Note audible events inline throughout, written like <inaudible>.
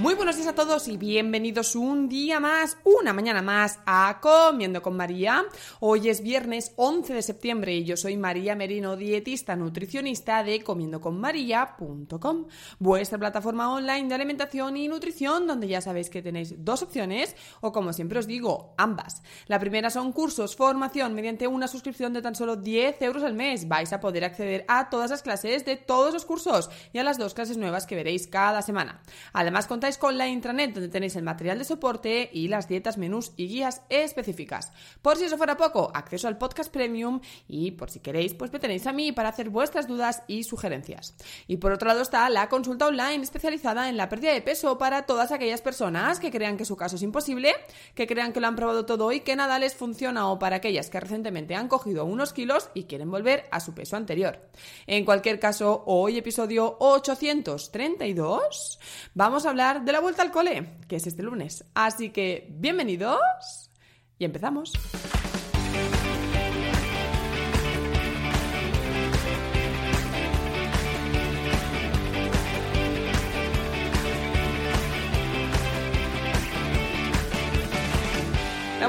Muy buenos días a todos y bienvenidos un día más, una mañana más a Comiendo con María. Hoy es viernes 11 de septiembre y yo soy María Merino, dietista nutricionista de comiendoconmaría.com, vuestra plataforma online de alimentación y nutrición donde ya sabéis que tenéis dos opciones o como siempre os digo, ambas. La primera son cursos, formación mediante una suscripción de tan solo 10 euros al mes. Vais a poder acceder a todas las clases de todos los cursos y a las dos clases nuevas que veréis cada semana. Además contáis con la intranet donde tenéis el material de soporte y las dietas, menús y guías específicas. Por si eso fuera poco, acceso al podcast premium y por si queréis, pues me tenéis a mí para hacer vuestras dudas y sugerencias. Y por otro lado está la consulta online especializada en la pérdida de peso para todas aquellas personas que crean que su caso es imposible, que crean que lo han probado todo y que nada les funciona o para aquellas que recientemente han cogido unos kilos y quieren volver a su peso anterior. En cualquier caso, hoy episodio 832 vamos a hablar de la vuelta al cole, que es este lunes. Así que, bienvenidos y empezamos.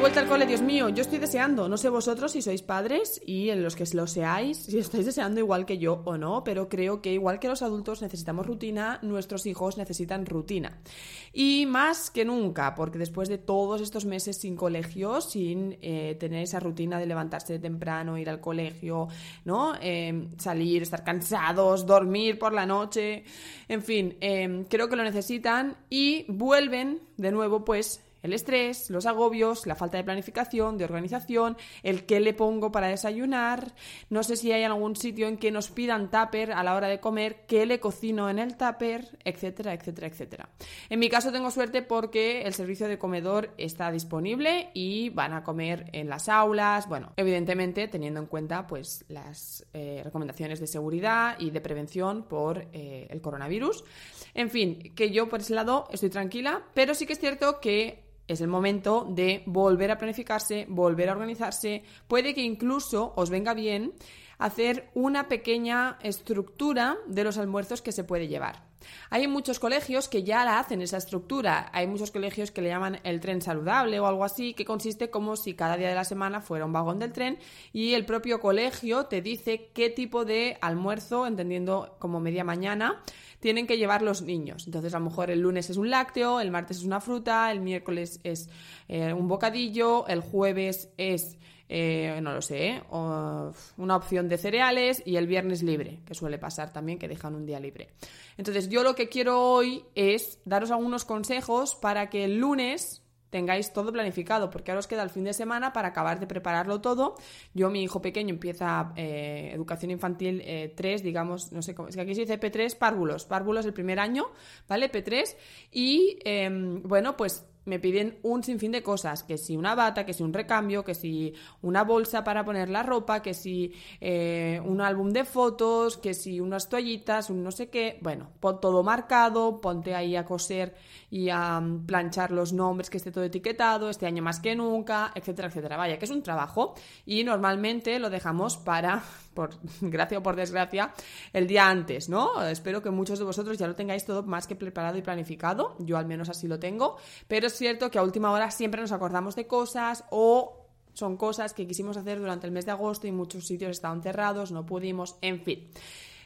Vuelta al cole, Dios mío, yo estoy deseando, no sé vosotros si sois padres y en los que lo seáis, si estáis deseando igual que yo o no, pero creo que igual que los adultos necesitamos rutina, nuestros hijos necesitan rutina. Y más que nunca, porque después de todos estos meses sin colegio, sin eh, tener esa rutina de levantarse temprano, ir al colegio, ¿no? Eh, salir, estar cansados, dormir por la noche, en fin, eh, creo que lo necesitan y vuelven de nuevo pues el estrés, los agobios, la falta de planificación, de organización, el qué le pongo para desayunar. No sé si hay algún sitio en que nos pidan tupper a la hora de comer, qué le cocino en el tupper, etcétera, etcétera, etcétera. En mi caso tengo suerte porque el servicio de comedor está disponible y van a comer en las aulas. Bueno, evidentemente teniendo en cuenta pues las eh, recomendaciones de seguridad y de prevención por eh, el coronavirus. En fin, que yo por ese lado estoy tranquila, pero sí que es cierto que es el momento de volver a planificarse, volver a organizarse. Puede que incluso os venga bien hacer una pequeña estructura de los almuerzos que se puede llevar. Hay muchos colegios que ya la hacen esa estructura. Hay muchos colegios que le llaman el tren saludable o algo así, que consiste como si cada día de la semana fuera un vagón del tren y el propio colegio te dice qué tipo de almuerzo, entendiendo como media mañana, tienen que llevar los niños. Entonces, a lo mejor el lunes es un lácteo, el martes es una fruta, el miércoles es eh, un bocadillo, el jueves es eh, no lo sé, ¿eh? una opción de cereales y el viernes libre, que suele pasar también que dejan un día libre. Entonces yo lo que quiero hoy es daros algunos consejos para que el lunes tengáis todo planificado, porque ahora os queda el fin de semana para acabar de prepararlo todo. Yo, mi hijo pequeño, empieza eh, educación infantil 3, digamos, no sé cómo, es que aquí se dice P3, párvulos, párvulos el primer año, ¿vale? P3, y em, bueno, pues me piden un sinfín de cosas, que si una bata, que si un recambio, que si una bolsa para poner la ropa, que si eh, un álbum de fotos, que si unas toallitas, un no sé qué, bueno, pon todo marcado, ponte ahí a coser y a mm, planchar los nombres, que esté todo etiquetado, este año más que nunca, etcétera, etcétera. Vaya, que es un trabajo y normalmente lo dejamos para, <laughs> por gracia o por desgracia, el día antes, ¿no? Espero que muchos de vosotros ya lo tengáis todo más que preparado y planificado, yo al menos así lo tengo, pero es cierto que a última hora siempre nos acordamos de cosas o son cosas que quisimos hacer durante el mes de agosto y muchos sitios estaban cerrados, no pudimos, en fin.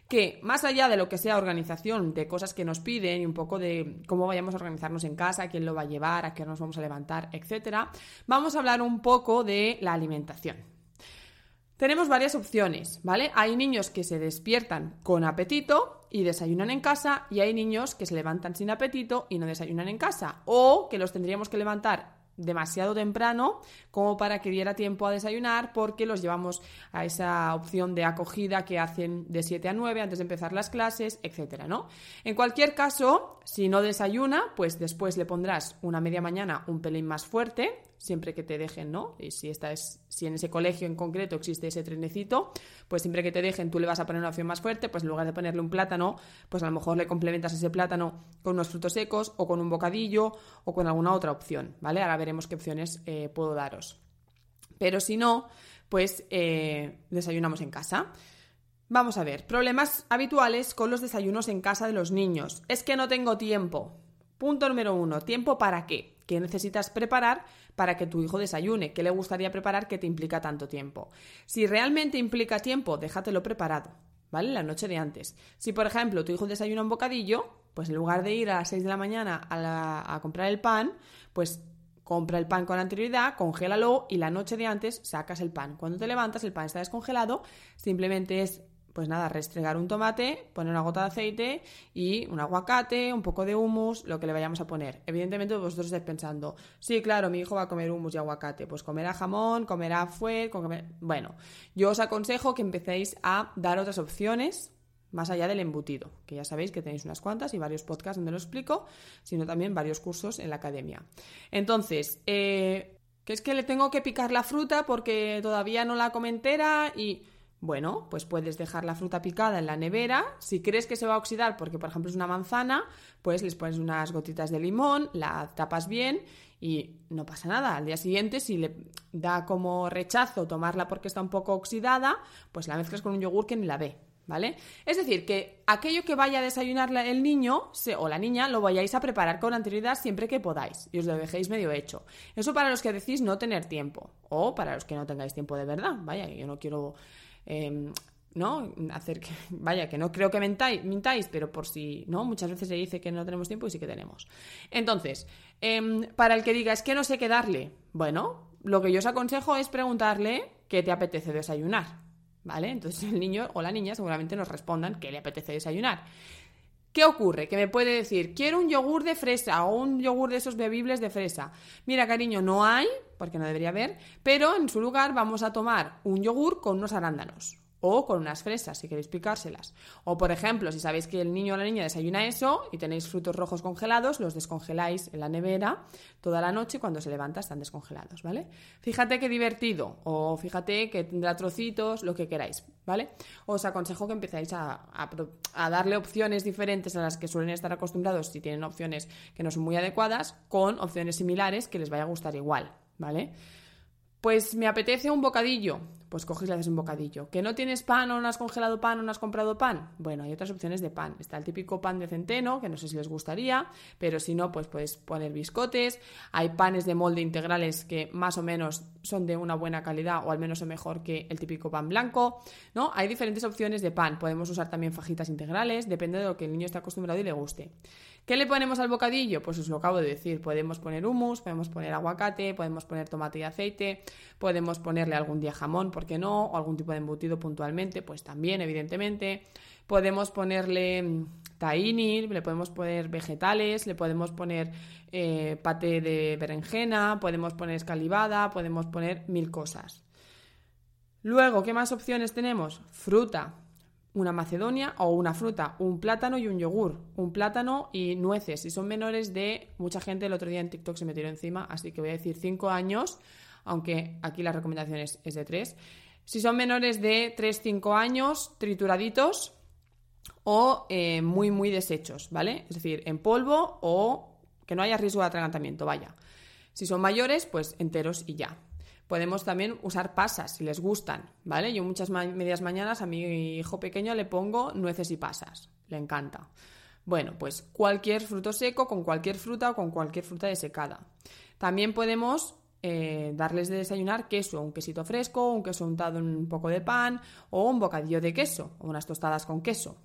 que más allá de lo que sea organización de cosas que nos piden y un poco de cómo vayamos a organizarnos en casa, quién lo va a llevar, a qué nos vamos a levantar, etcétera, vamos a hablar un poco de la alimentación. Tenemos varias opciones, ¿vale? Hay niños que se despiertan con apetito y desayunan en casa y hay niños que se levantan sin apetito y no desayunan en casa o que los tendríamos que levantar demasiado temprano como para que diera tiempo a desayunar porque los llevamos a esa opción de acogida que hacen de 7 a 9 antes de empezar las clases, etcétera, ¿no? En cualquier caso, si no desayuna, pues después le pondrás una media mañana un pelín más fuerte, siempre que te dejen, ¿no? Y si esta es si en ese colegio en concreto existe ese trenecito, pues siempre que te dejen tú le vas a poner una opción más fuerte, pues en lugar de ponerle un plátano, pues a lo mejor le complementas ese plátano con unos frutos secos o con un bocadillo o con alguna otra opción, ¿vale? Ahora veremos qué opciones eh, puedo daros. Pero si no, pues eh, desayunamos en casa. Vamos a ver, problemas habituales con los desayunos en casa de los niños. Es que no tengo tiempo. Punto número uno, ¿tiempo para qué? ¿Qué necesitas preparar para que tu hijo desayune? ¿Qué le gustaría preparar que te implica tanto tiempo? Si realmente implica tiempo, déjatelo preparado, ¿vale? La noche de antes. Si, por ejemplo, tu hijo desayuna un bocadillo, pues en lugar de ir a las 6 de la mañana a, a comprar el pan, pues compra el pan con anterioridad, congélalo y la noche de antes sacas el pan. Cuando te levantas, el pan está descongelado, simplemente es pues nada, restregar un tomate, poner una gota de aceite y un aguacate, un poco de hummus, lo que le vayamos a poner. Evidentemente vosotros estáis pensando, sí, claro, mi hijo va a comer hummus y aguacate, pues comerá jamón, comerá fuet, comer... Bueno, yo os aconsejo que empecéis a dar otras opciones más allá del embutido, que ya sabéis que tenéis unas cuantas y varios podcasts donde lo explico, sino también varios cursos en la academia. Entonces, eh, que es que le tengo que picar la fruta porque todavía no la comentera y bueno, pues puedes dejar la fruta picada en la nevera. Si crees que se va a oxidar, porque por ejemplo es una manzana, pues les pones unas gotitas de limón, la tapas bien y no pasa nada. Al día siguiente, si le da como rechazo tomarla porque está un poco oxidada, pues la mezclas con un yogur que ni la ve. ¿Vale? Es decir, que aquello que vaya a desayunar el niño o la niña lo vayáis a preparar con anterioridad siempre que podáis y os lo dejéis medio hecho. Eso para los que decís no tener tiempo o para los que no tengáis tiempo de verdad. Vaya, yo no quiero Em, ¿no? Hacer que, <laughs> vaya, que no creo que mentáis, mintáis, pero por si, ¿no? Muchas veces se dice que no tenemos tiempo y sí que tenemos. Entonces, em, para el que diga, es que no sé qué darle, bueno, lo que yo os aconsejo es preguntarle qué te apetece desayunar, ¿vale? Entonces el niño o la niña seguramente nos respondan qué le apetece desayunar. ¿Qué ocurre? Que me puede decir, quiero un yogur de fresa o un yogur de esos bebibles de fresa. Mira, cariño, no hay, porque no debería haber, pero en su lugar vamos a tomar un yogur con unos arándanos o con unas fresas, si queréis picárselas. O, por ejemplo, si sabéis que el niño o la niña desayuna eso y tenéis frutos rojos congelados, los descongeláis en la nevera toda la noche y cuando se levanta están descongelados, ¿vale? Fíjate qué divertido, o fíjate que tendrá trocitos, lo que queráis, ¿vale? Os aconsejo que empecéis a, a darle opciones diferentes a las que suelen estar acostumbrados si tienen opciones que no son muy adecuadas, con opciones similares que les vaya a gustar igual, ¿vale? Pues me apetece un bocadillo. Pues coges y le haces un bocadillo. ¿Que no tienes pan o no has congelado pan o no has comprado pan? Bueno, hay otras opciones de pan. Está el típico pan de centeno, que no sé si les gustaría, pero si no, pues puedes poner biscotes. Hay panes de molde integrales que más o menos son de una buena calidad o al menos son mejor que el típico pan blanco. ¿No? Hay diferentes opciones de pan. Podemos usar también fajitas integrales, depende de lo que el niño esté acostumbrado y le guste. ¿Qué le ponemos al bocadillo? Pues os lo acabo de decir. Podemos poner hummus, podemos poner aguacate, podemos poner tomate y aceite, podemos ponerle algún día jamón, ¿por qué no? O algún tipo de embutido puntualmente, pues también, evidentemente. Podemos ponerle mm, tahini, le podemos poner vegetales, le podemos poner eh, pate de berenjena, podemos poner escalivada, podemos poner mil cosas. Luego, ¿qué más opciones tenemos? Fruta una macedonia o una fruta, un plátano y un yogur, un plátano y nueces. Si son menores de, mucha gente el otro día en TikTok se me tiró encima, así que voy a decir 5 años, aunque aquí la recomendación es, de 3. Si son menores de 3-5 años, trituraditos o eh, muy, muy deshechos, ¿vale? Es decir, en polvo o que no haya riesgo de atragantamiento, vaya. Si son mayores, pues enteros y ya. Podemos también usar pasas si les gustan, ¿vale? Yo muchas medias mañanas a mi hijo pequeño le pongo nueces y pasas, le encanta. Bueno, pues cualquier fruto seco con cualquier fruta o con cualquier fruta desecada. También podemos eh, darles de desayunar queso, un quesito fresco, un queso untado en un poco de pan o un bocadillo de queso o unas tostadas con queso.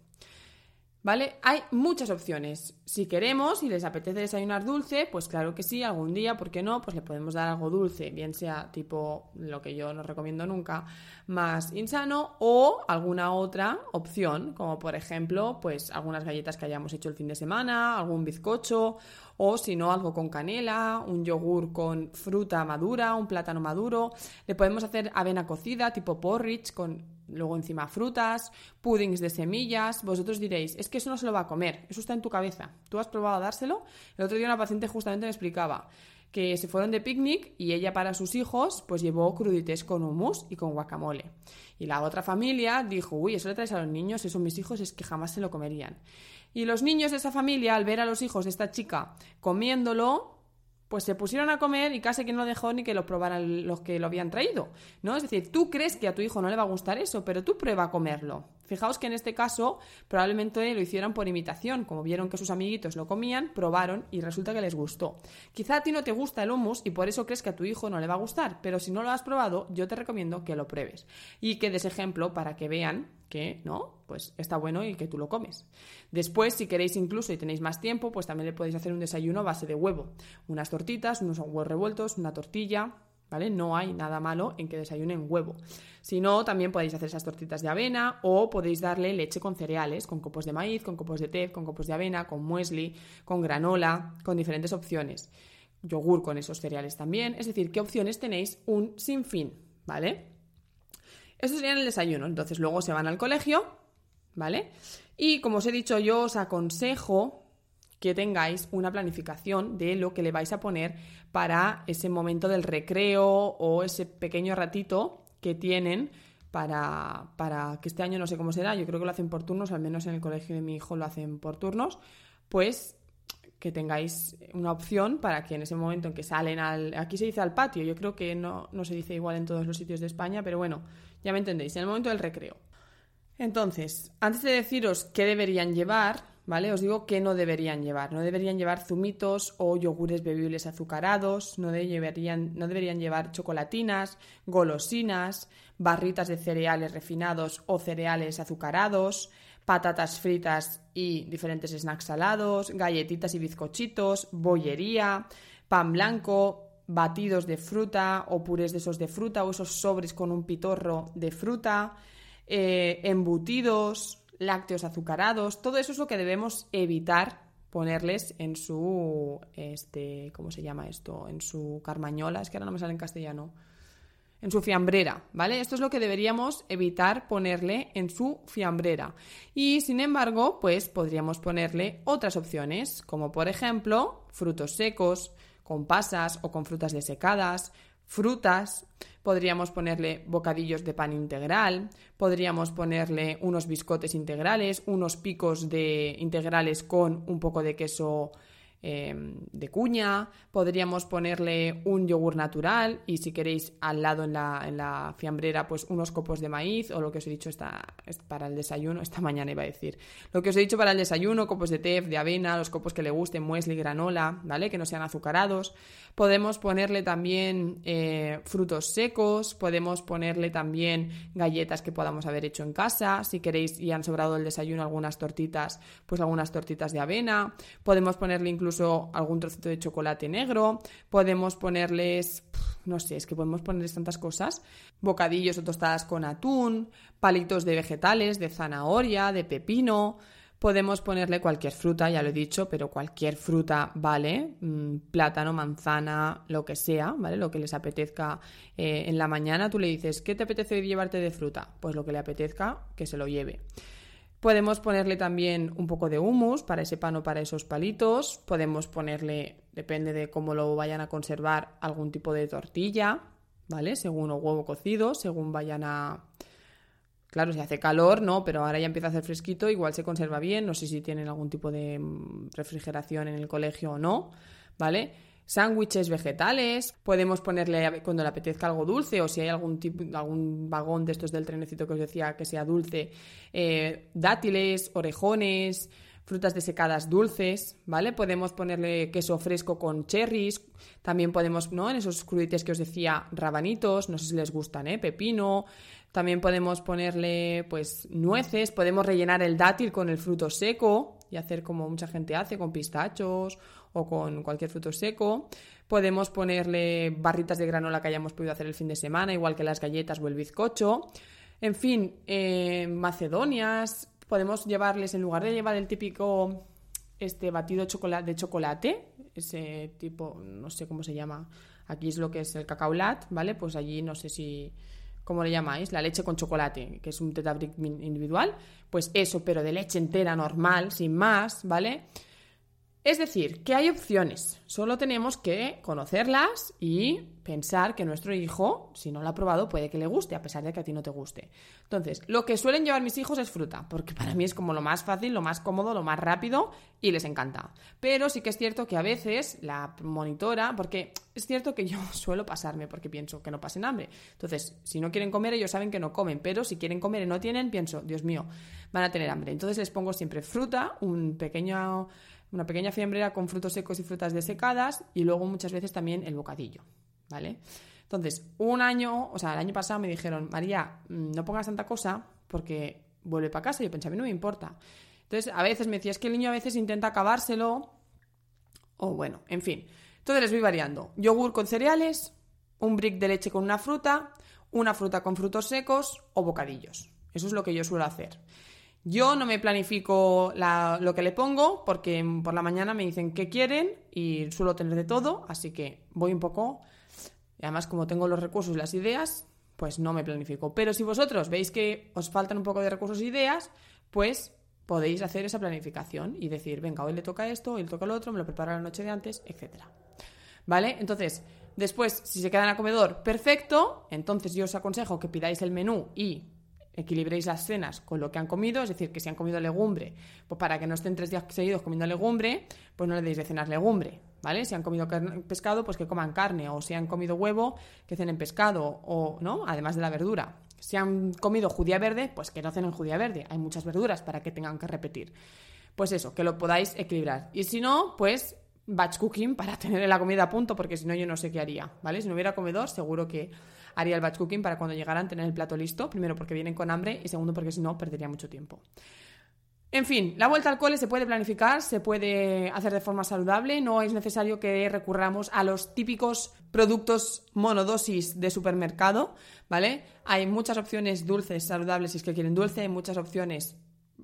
¿Vale? Hay muchas opciones. Si queremos y les apetece desayunar dulce, pues claro que sí, algún día, ¿por qué no? Pues le podemos dar algo dulce, bien sea tipo lo que yo no recomiendo nunca, más insano, o alguna otra opción, como por ejemplo, pues algunas galletas que hayamos hecho el fin de semana, algún bizcocho, o si no, algo con canela, un yogur con fruta madura, un plátano maduro. Le podemos hacer avena cocida, tipo porridge, con luego encima frutas, puddings de semillas. Vosotros diréis, es que eso no se lo va a comer, eso está en tu cabeza. ¿Tú has probado a dárselo? El otro día una paciente justamente me explicaba que se fueron de picnic y ella para sus hijos pues llevó crudités con hummus y con guacamole. Y la otra familia dijo, uy, eso le traes a los niños, eso mis hijos es que jamás se lo comerían. Y los niños de esa familia, al ver a los hijos de esta chica comiéndolo, pues se pusieron a comer y casi que no dejó ni que lo probaran los que lo habían traído, ¿no? Es decir, tú crees que a tu hijo no le va a gustar eso, pero tú prueba a comerlo. Fijaos que en este caso probablemente lo hicieran por imitación, como vieron que sus amiguitos lo comían, probaron y resulta que les gustó. Quizá a ti no te gusta el hummus y por eso crees que a tu hijo no le va a gustar, pero si no lo has probado, yo te recomiendo que lo pruebes y que des ejemplo para que vean que no, pues está bueno y que tú lo comes. Después, si queréis incluso y tenéis más tiempo, pues también le podéis hacer un desayuno a base de huevo. Unas tortitas, unos huevos revueltos, una tortilla, ¿vale? No hay nada malo en que desayunen huevo. Si no, también podéis hacer esas tortitas de avena o podéis darle leche con cereales, con copos de maíz, con copos de té, con copos de avena, con muesli, con granola, con diferentes opciones. Yogur con esos cereales también. Es decir, ¿qué opciones tenéis? Un sinfín, ¿vale? Eso sería el desayuno. Entonces luego se van al colegio, ¿vale? Y como os he dicho, yo os aconsejo que tengáis una planificación de lo que le vais a poner para ese momento del recreo o ese pequeño ratito que tienen para, para, que este año no sé cómo será, yo creo que lo hacen por turnos, al menos en el colegio de mi hijo lo hacen por turnos, pues que tengáis una opción para que en ese momento en que salen al... Aquí se dice al patio, yo creo que no, no se dice igual en todos los sitios de España, pero bueno, ya me entendéis, en el momento del recreo. Entonces, antes de deciros qué deberían llevar, Os digo qué no deberían llevar. No deberían llevar zumitos o yogures bebibles azucarados, no, deberían, no deberían llevar chocolatinas, golosinas, barritas de cereales refinados o cereales azucarados, patatas fritas y diferentes snacks salados, galletitas y bizcochitos, bollería, pan blanco, batidos de fruta o purés de esos de fruta o esos sobres con un pitorro de fruta, eh, embutidos, lácteos azucarados, todo eso es lo que debemos evitar ponerles en su, este, ¿cómo se llama esto? En su carmañola, es que ahora no me sale en castellano, en su fiambrera, ¿vale? Esto es lo que deberíamos evitar ponerle en su fiambrera. Y sin embargo, pues podríamos ponerle otras opciones, como por ejemplo frutos secos, con pasas o con frutas desecadas, frutas, podríamos ponerle bocadillos de pan integral, podríamos ponerle unos biscotes integrales, unos picos de integrales con un poco de queso Em, de cuña, podríamos ponerle un yogur natural y si queréis al lado en la, en la fiambrera pues unos copos de maíz o lo que os he dicho para el desayuno, esta mañana iba a decir, lo que os he dicho para el desayuno, copos de té, de avena, los copos que le gusten, muesli, granola, ¿vale? Que no sean azucarados. Podemos ponerle también eh, frutos secos, podemos ponerle también galletas que podamos haber hecho en casa, si queréis y han sobrado el desayuno algunas tortitas, pues algunas tortitas de avena, podemos ponerle incluso incluso algún trocito de chocolate negro, podemos ponerles, no sé, es que podemos ponerles tantas cosas, bocadillos o tostadas con atún, palitos de vegetales, de zanahoria, de pepino, Podemos ponerle cualquier fruta, ya lo he dicho, pero cualquier fruta vale, mm, plátano, manzana, lo que sea, ¿vale? Lo que les apetezca eh, en la mañana. Tú le dices, ¿qué te apetece llevarte de fruta? Pues lo que le apetezca, que se lo lleve. Podemos ponerle también un poco de humus para ese pan o para esos palitos. Podemos ponerle, depende de cómo lo vayan a conservar, algún tipo de tortilla, ¿vale? Según o huevo cocido, según vayan a... Claro, si hace calor, no, pero ahora ya empieza a hacer fresquito, igual se conserva bien. No sé si tienen algún tipo de mm, refrigeración en el colegio o no, ¿vale? Sándwiches vegetales, podemos ponerle cuando le apetezca algo dulce o si hay algún tipo, algún vagón de estos del trenecito que os decía que sea dulce, eh, dátiles, orejones, frutas desecadas dulces, ¿vale? Podemos ponerle queso fresco con cherries, también podemos, ¿no? En esos crudités que os decía, rabanitos, no sé si les gustan, ¿eh? Pepino, también podemos ponerle, pues, nueces, podemos rellenar el dátil con el fruto seco y hacer como mucha gente hace, con pistachos o con cualquier fruto seco. Podemos ponerle barritas de granola que hayamos podido hacer el fin de semana, igual que las galletas o el bizcocho. En fin, eh, macedonias. Podemos llevarles, en lugar de llevar el típico este batido de chocolate, ese tipo, no sé cómo se llama, aquí es lo que es el cacaolat, ¿vale? Pues allí no sé si, ¿cómo le llamáis? La leche con chocolate, que es un tetabric individual, pues eso, pero de leche entera normal, sin más, ¿vale? Es decir, que hay opciones, solo tenemos que conocerlas y pensar que nuestro hijo, si no lo ha probado, puede que le guste, a pesar de que a ti no te guste. Entonces, lo que suelen llevar mis hijos es fruta, porque para mí es como lo más fácil, lo más cómodo, lo más rápido y les encanta. Pero sí que es cierto que a veces la monitora, porque es cierto que yo <laughs> suelo pasarme porque pienso que no pasen hambre. Entonces, si no quieren comer, ellos saben que no comen, pero si quieren comer y no tienen, pienso, Dios mío, van a tener hambre. Entonces les pongo siempre fruta, un pequeño una pequeña fiambrera con frutos secos y frutas desecadas y luego muchas veces también el bocadillo, ¿vale? Entonces, un año, o sea, el año pasado me dijeron, María, mm, no pongas tanta cosa porque vuelve para casa. Yo pensaba, no me importa. Entonces, a veces me decía, es que el niño a veces intenta acabárselo. O bueno, en fin. Entonces les voy variando. Yogur con cereales, un brick de leche con una fruta, una fruta con frutos secos o bocadillos. Eso es lo que yo suelo hacer. Yo no me planifico lo que le pongo porque por la mañana me dicen qué quieren y suelo tener de todo, así que voy un poco. Y además, como tengo los recursos y las ideas, pues no me planifico. Pero si vosotros veis que os faltan un poco de recursos e ideas, pues podéis hacer esa planificación y decir, venga, hoy le toca esto, hoy le toca lo otro, me lo preparo la noche de antes, etc. ¿Vale? Entonces, después, si se quedan a comedor, perfecto. Entonces yo os aconsejo que pidáis el menú y equilibréis las cenas con lo que han comido, es decir, que si han comido legumbre, pues para que no estén tres días seguidos comiendo legumbre, pues no le deis de cenar legumbre, ¿vale? Si han comido pescado, pues que coman carne, o si han comido huevo, que cenen pescado, o, ¿no? Además de la verdura. Si han comido judía verde, pues que no cenen judía verde, hay muchas verduras para que tengan que repetir. Pues eso, que lo podáis equilibrar. Y si no, pues batch cooking para <laughs> tener la comida a punto, porque si no yo no sé qué haría, ¿vale? Si no hubiera comedor, seguro que haría el batch cooking para cuando llegaran tener el plato listo, primero porque vienen con hambre y segundo porque si no perdería mucho tiempo. En fin, la vuelta al cole se puede planificar, se puede hacer de forma saludable, no es necesario que recurramos a los típicos productos monodosis de supermercado, ¿vale? Hay muchas opciones dulces, saludables si es que quieren dulce, hay muchas opciones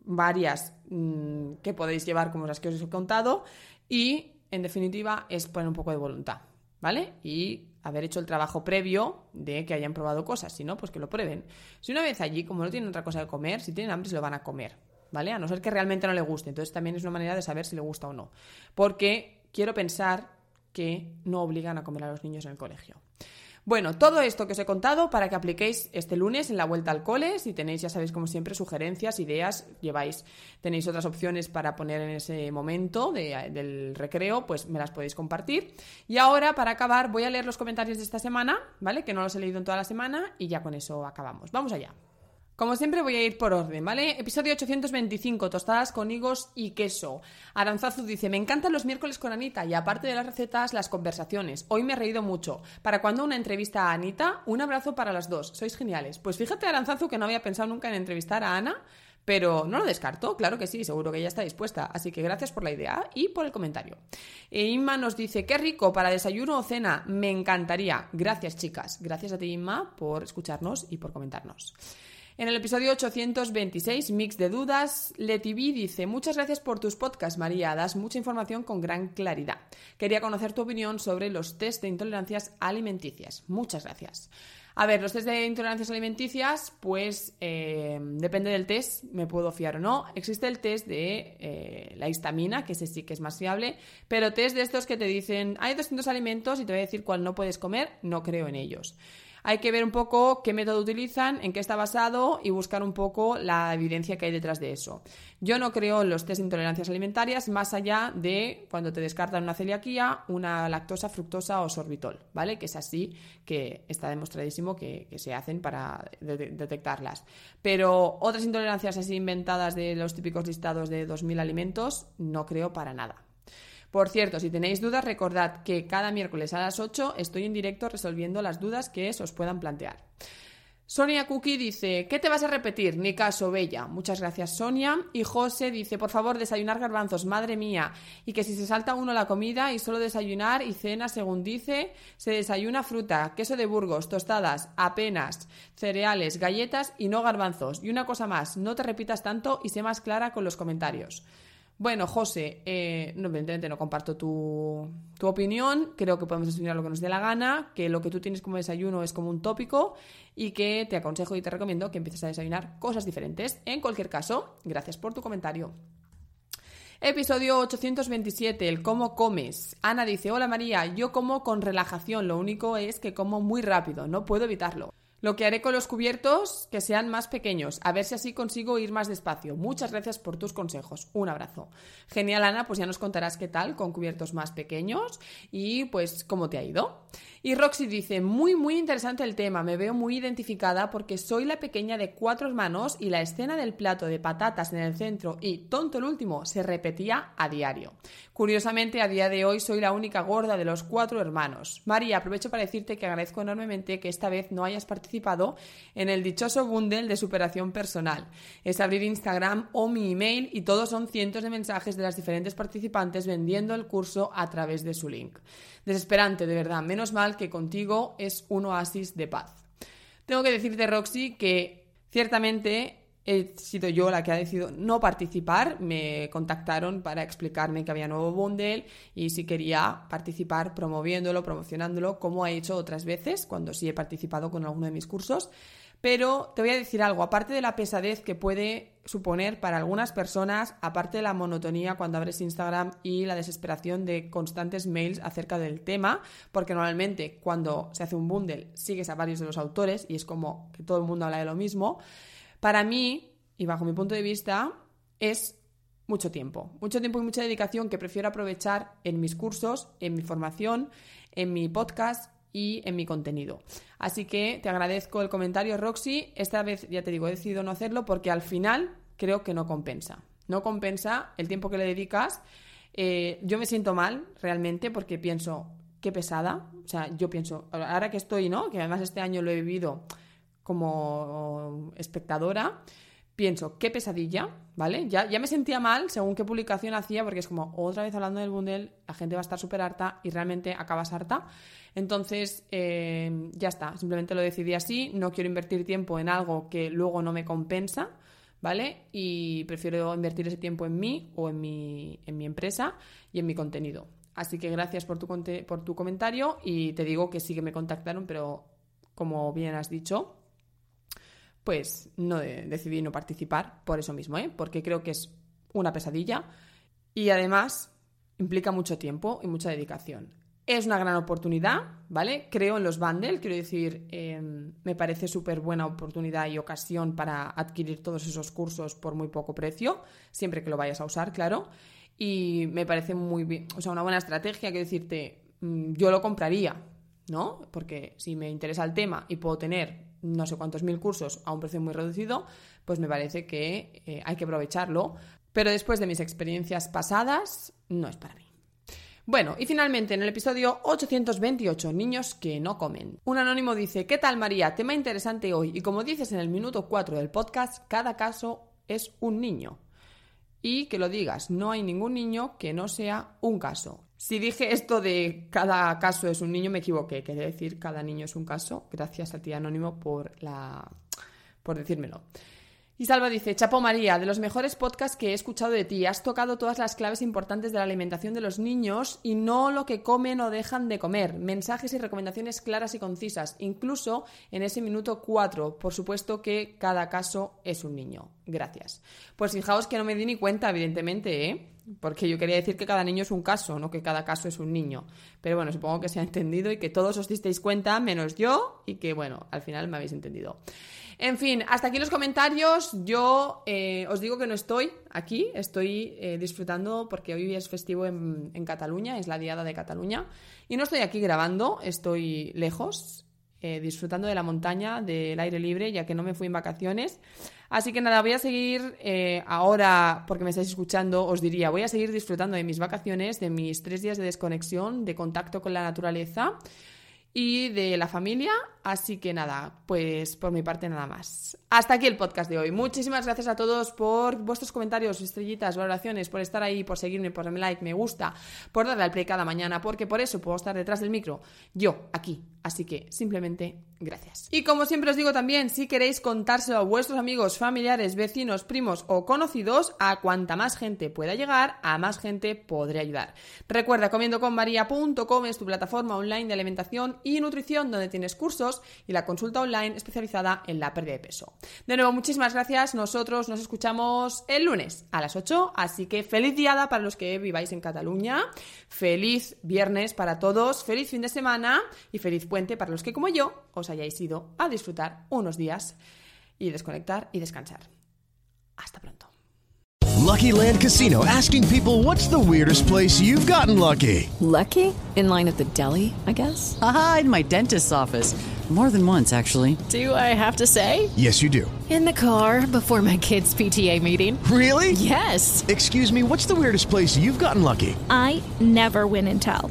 varias mm, que podéis llevar como las que os he contado y en definitiva es poner un poco de voluntad, ¿vale? Y haber hecho el trabajo previo de que hayan probado cosas, si no, pues que lo prueben. Si una vez allí, como no tienen otra cosa que comer, si tienen hambre se lo van a comer, ¿vale? A no ser que realmente no le guste. Entonces también es una manera de saber si le gusta o no. Porque quiero pensar que no obligan a comer a los niños en el colegio. Bueno, todo esto que os he contado para que apliquéis este lunes en la vuelta al cole. Si tenéis, ya sabéis, como siempre, sugerencias, ideas, lleváis, tenéis otras opciones para poner en ese momento del recreo, pues me las podéis compartir. Y ahora, para acabar, voy a leer los comentarios de esta semana, ¿vale? Que no los he leído en toda la semana y ya con eso acabamos. Vamos allá. Como siempre voy a ir por orden, ¿vale? Episodio 825, tostadas con higos y queso. Aranzazu dice, me encantan los miércoles con Anita y aparte de las recetas, las conversaciones. Hoy me he reído mucho. ¿Para cuando una entrevista a Anita? Un abrazo para las dos. Sois geniales. Pues fíjate, Aranzazu, que no había pensado nunca en entrevistar a Ana, pero no lo descarto, claro que sí, seguro que ella está dispuesta. Así que gracias por la idea y por el comentario. E Inma nos dice, qué rico, para desayuno o cena, me encantaría. Gracias, chicas. Gracias a ti, Inma, por escucharnos y por comentarnos. En el episodio 826, Mix de Dudas, Letivi dice, muchas gracias por tus podcasts, María, das mucha información con gran claridad. Quería conocer tu opinión sobre los test de intolerancias alimenticias. Muchas gracias. A ver, los test de intolerancias alimenticias, pues eh, depende del test, me puedo fiar o no. Existe el test de eh, la histamina, que ese sí que es más fiable, pero test de estos que te dicen, hay 200 alimentos y te voy a decir cuál no puedes comer, no creo en ellos hay que ver un poco qué método utilizan, en qué está basado y buscar un poco la evidencia que hay detrás de eso. Yo no creo en los test de intolerancias alimentarias más allá de cuando te descartan una celiaquía, una lactosa, fructosa o sorbitol, ¿vale? Que es así que está demostradísimo que, se hacen para detectarlas. Pero otras intolerancias así inventadas de los típicos listados de 2.000 alimentos, no creo para nada. Por cierto, si tenéis dudas, recordad que cada miércoles a las 8 estoy en directo resolviendo las dudas que os puedan plantear. Sonia Cookie dice, ¿qué te vas a repetir? Ni caso, bella. Muchas gracias, Sonia. Y José dice, por favor, desayunar garbanzos, madre mía. Y que si se salta uno la comida y solo desayunar y cena, según dice, se desayuna fruta, queso de Burgos, tostadas, apenas, cereales, galletas y no garbanzos. Y una cosa más, no te repitas tanto y sé más clara con los comentarios. Bueno, José, eh, no, evidentemente no comparto tu, tu, opinión. Creo que podemos desayunar lo que nos dé la gana, que lo que tú tienes como desayuno es como un tópico y que te aconsejo y te recomiendo que empieces a desayunar cosas diferentes. En cualquier caso, gracias por tu comentario. Episodio 827, el cómo comes. Ana dice, hola María, yo como con relajación, lo único es que como muy rápido, no puedo evitarlo. Lo que haré con los cubiertos que sean más pequeños, a ver si así consigo ir más despacio. Muchas gracias por tus consejos. Un abrazo. Genial, Ana, pues ya nos contarás qué tal con cubiertos más pequeños y pues cómo te ha ido. Y Roxy dice, muy, muy interesante el tema, me veo muy identificada porque soy la pequeña de cuatro hermanos y la escena del plato de patatas en el centro y tonto el último se repetía a diario. Curiosamente, a día de hoy soy la única gorda de los cuatro hermanos. María, aprovecho para decirte que agradezco enormemente que esta vez no hayas participado en el dichoso bundle de superación personal. Es abrir Instagram o mi email y todos son cientos de mensajes de las diferentes participantes vendiendo el curso a través de su link. Desesperante, de verdad. Menos mal que contigo es un oasis de paz. Tengo que decirte, Roxy, que ciertamente he sido yo la que ha decidido no participar. Me contactaron para explicarme que había nuevo bundle y si quería participar promoviéndolo, promocionándolo, como he hecho otras veces cuando sí he participado con alguno de mis cursos. Pero te voy a decir algo, aparte de la pesadez que puede suponer para algunas personas, aparte de la monotonía cuando abres Instagram y la desesperación de constantes mails acerca del tema, porque normalmente cuando se hace un bundle sigues a varios de los autores y es como que todo el mundo habla de lo mismo, para mí, y bajo mi punto de vista, es mucho tiempo, mucho tiempo y mucha dedicación que prefiero aprovechar en mis cursos, en mi formación, en mi podcast y en mi contenido. Así que te agradezco el comentario, Roxy. Esta vez, ya te digo, he decidido no hacerlo porque al final creo que no compensa. No compensa el tiempo que le dedicas. Eh, yo me siento mal realmente porque pienso, qué pesada. O sea, yo pienso, ahora que estoy, ¿no? Que además este año lo he vivido como espectadora pienso, qué pesadilla, ¿vale? Ya, ya me sentía mal según qué publicación hacía, porque es como, otra vez hablando del bundle, la gente va a estar súper harta y realmente acabas harta. Entonces, eh, ya está, simplemente lo decidí así, no quiero invertir tiempo en algo que luego no me compensa, ¿vale? Y prefiero invertir ese tiempo en mí o en mi, en mi empresa y en mi contenido. Así que gracias por tu, por tu comentario y te digo que sí que me contactaron, pero como bien has dicho, pues no decidí no participar por eso mismo, ¿eh? porque creo que es una pesadilla y además implica mucho tiempo y mucha dedicación. Es una gran oportunidad, ¿vale? Creo en los bundles, quiero decir, em, me parece súper buena oportunidad y ocasión para adquirir todos esos cursos por muy poco precio, siempre que lo vayas a usar, claro. Y me parece muy bien, o sea, una buena estrategia, quiero decirte, mm, yo lo compraría, ¿no? Porque si me interesa el tema y puedo tener no sé cuántos mil cursos a un precio muy reducido, pues me parece que eh, hay que aprovecharlo. Pero después de mis experiencias pasadas, no es para mí. Bueno, y finalmente en el episodio 828, niños que no comen. Un anónimo dice, ¿qué tal María? Tema interesante hoy. Y como dices en el minuto 4 del podcast, cada caso es un niño. Y que lo digas, no hay ningún niño que no sea un caso. Si dije esto de cada caso es un niño, me equivoqué. Quería decir cada niño es un caso. Gracias a ti, Anónimo, por, la... por decírmelo. Y Salva dice, Chapo María, de los mejores podcasts que he escuchado de ti, has tocado todas las claves importantes de la alimentación de los niños y no lo que comen o dejan de comer. Mensajes y recomendaciones claras y concisas, incluso en ese minuto 4. Por supuesto que cada caso es un niño. Gracias. Pues fijaos que no me di ni cuenta, evidentemente, ¿eh? Porque yo quería decir que cada niño es un caso, no que cada caso es un niño. Pero bueno, supongo que se ha entendido y que todos os disteis cuenta, menos yo, y que bueno, al final me habéis entendido. En fin, hasta aquí los comentarios. Yo eh, os digo que no estoy aquí, estoy eh, disfrutando porque hoy es festivo en, Cataluña, es la Diada de Cataluña. Y no estoy aquí grabando, estoy lejos. eh, disfrutando de la montaña, del aire libre, ya que no me fui en vacaciones. Así que nada, voy a seguir ahora, porque me estáis escuchando, os diría, voy a seguir disfrutando de mis vacaciones, de mis tres días de desconexión, de contacto con la naturaleza y de la familia. Así que nada, pues por mi parte nada más. Hasta aquí el podcast de hoy. Muchísimas gracias a todos por vuestros comentarios, estrellitas, valoraciones, por estar ahí, por seguirme, por darme like, me gusta, por darle al play cada mañana, porque por eso puedo estar detrás del micro, yo, aquí. Así que simplemente gracias. Y como siempre os digo también, si queréis contárselo a vuestros amigos, familiares, vecinos, primos o conocidos, a cuanta más gente pueda llegar, a más gente podré ayudar. Recuerda, comiendoconmaria.com es tu plataforma online de alimentación y nutrición donde tienes cursos y la consulta online especializada en la pérdida de peso. De nuevo, muchísimas gracias. Nosotros nos escuchamos el lunes a las 8, así que feliz diada para los que viváis en Cataluña, feliz viernes para todos, feliz fin de semana y feliz puente para los que como yo os hayáis ido a disfrutar unos días y desconectar y descansar. Hasta pronto. Lucky Land Casino asking people what's the weirdest place you've gotten lucky? Lucky? In line at the deli, I guess? Aha, in my dentist's office. More than once, actually. Do I have to say? Yes, you do. In the car before my kids' PTA meeting. Really? Yes. Excuse me, what's the weirdest place you've gotten lucky? I never win and tell.